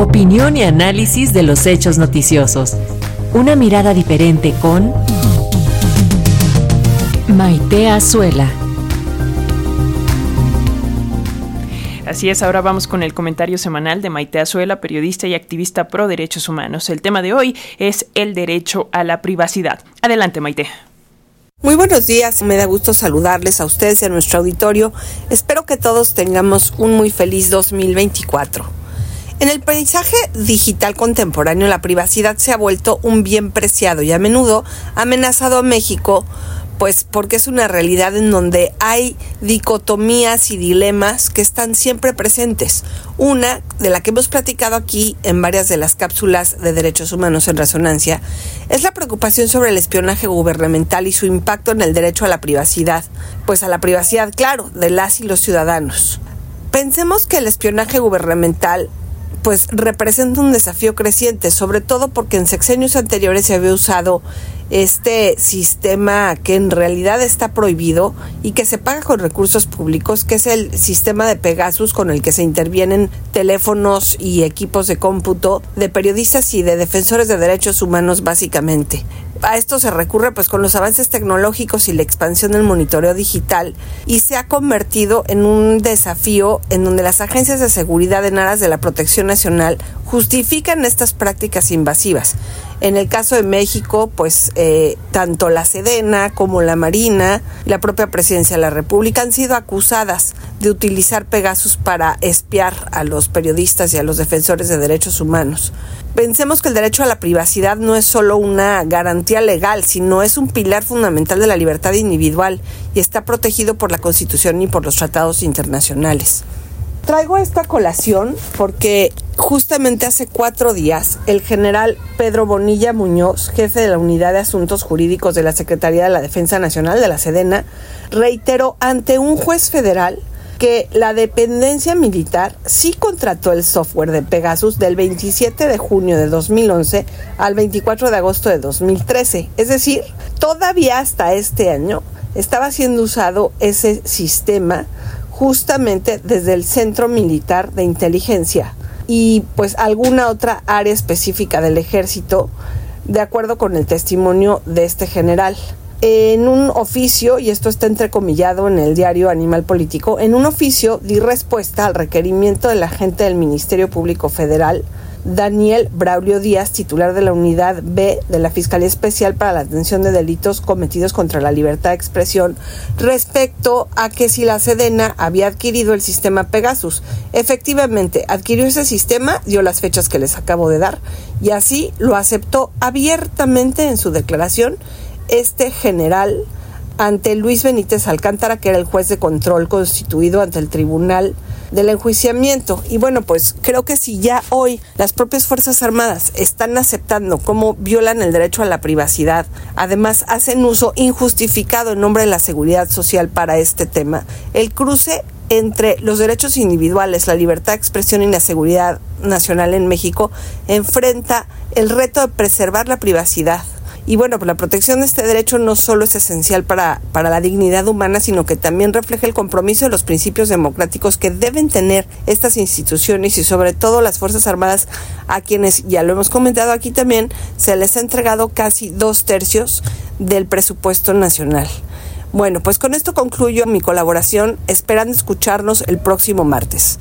Opinión y análisis de los hechos noticiosos. Una mirada diferente con Maite Azuela. Así es, ahora vamos con el comentario semanal de Maite Azuela, periodista y activista pro derechos humanos. El tema de hoy es el derecho a la privacidad. Adelante, Maite. Muy buenos días, me da gusto saludarles a ustedes y a nuestro auditorio. Espero que todos tengamos un muy feliz 2024. En el paisaje digital contemporáneo, la privacidad se ha vuelto un bien preciado y a menudo amenazado a México pues porque es una realidad en donde hay dicotomías y dilemas que están siempre presentes. Una de la que hemos platicado aquí en varias de las cápsulas de derechos humanos en resonancia es la preocupación sobre el espionaje gubernamental y su impacto en el derecho a la privacidad, pues a la privacidad, claro, de las y los ciudadanos. Pensemos que el espionaje gubernamental pues representa un desafío creciente, sobre todo porque en sexenios anteriores se había usado este sistema que en realidad está prohibido y que se paga con recursos públicos, que es el sistema de Pegasus con el que se intervienen teléfonos y equipos de cómputo de periodistas y de defensores de derechos humanos básicamente a esto se recurre pues con los avances tecnológicos y la expansión del monitoreo digital y se ha convertido en un desafío en donde las agencias de seguridad en aras de la protección nacional justifican estas prácticas invasivas. En el caso de México, pues eh, tanto la Sedena como la Marina, la propia Presidencia de la República han sido acusadas de utilizar Pegasus para espiar a los periodistas y a los defensores de derechos humanos. Pensemos que el derecho a la privacidad no es solo una garantía legal, sino es un pilar fundamental de la libertad individual y está protegido por la Constitución y por los tratados internacionales. Traigo esta colación porque justamente hace cuatro días el general Pedro Bonilla Muñoz, jefe de la Unidad de Asuntos Jurídicos de la Secretaría de la Defensa Nacional de la Sedena, reiteró ante un juez federal que la dependencia militar sí contrató el software de Pegasus del 27 de junio de 2011 al 24 de agosto de 2013. Es decir, todavía hasta este año estaba siendo usado ese sistema justamente desde el Centro Militar de Inteligencia y pues alguna otra área específica del ejército, de acuerdo con el testimonio de este general. En un oficio, y esto está entrecomillado en el diario Animal Político, en un oficio di respuesta al requerimiento del agente del Ministerio Público Federal, Daniel Braulio Díaz, titular de la Unidad B de la Fiscalía Especial para la Atención de Delitos Cometidos contra la Libertad de Expresión, respecto a que si la Sedena había adquirido el sistema Pegasus. Efectivamente, adquirió ese sistema, dio las fechas que les acabo de dar, y así lo aceptó abiertamente en su declaración este general ante Luis Benítez Alcántara, que era el juez de control constituido ante el Tribunal del Enjuiciamiento. Y bueno, pues creo que si ya hoy las propias Fuerzas Armadas están aceptando cómo violan el derecho a la privacidad, además hacen uso injustificado en nombre de la seguridad social para este tema, el cruce entre los derechos individuales, la libertad de expresión y la seguridad nacional en México enfrenta el reto de preservar la privacidad y bueno, pues la protección de este derecho no solo es esencial para, para la dignidad humana, sino que también refleja el compromiso de los principios democráticos que deben tener estas instituciones y sobre todo las Fuerzas Armadas, a quienes, ya lo hemos comentado aquí también, se les ha entregado casi dos tercios del presupuesto nacional. Bueno, pues con esto concluyo mi colaboración, esperando escucharnos el próximo martes.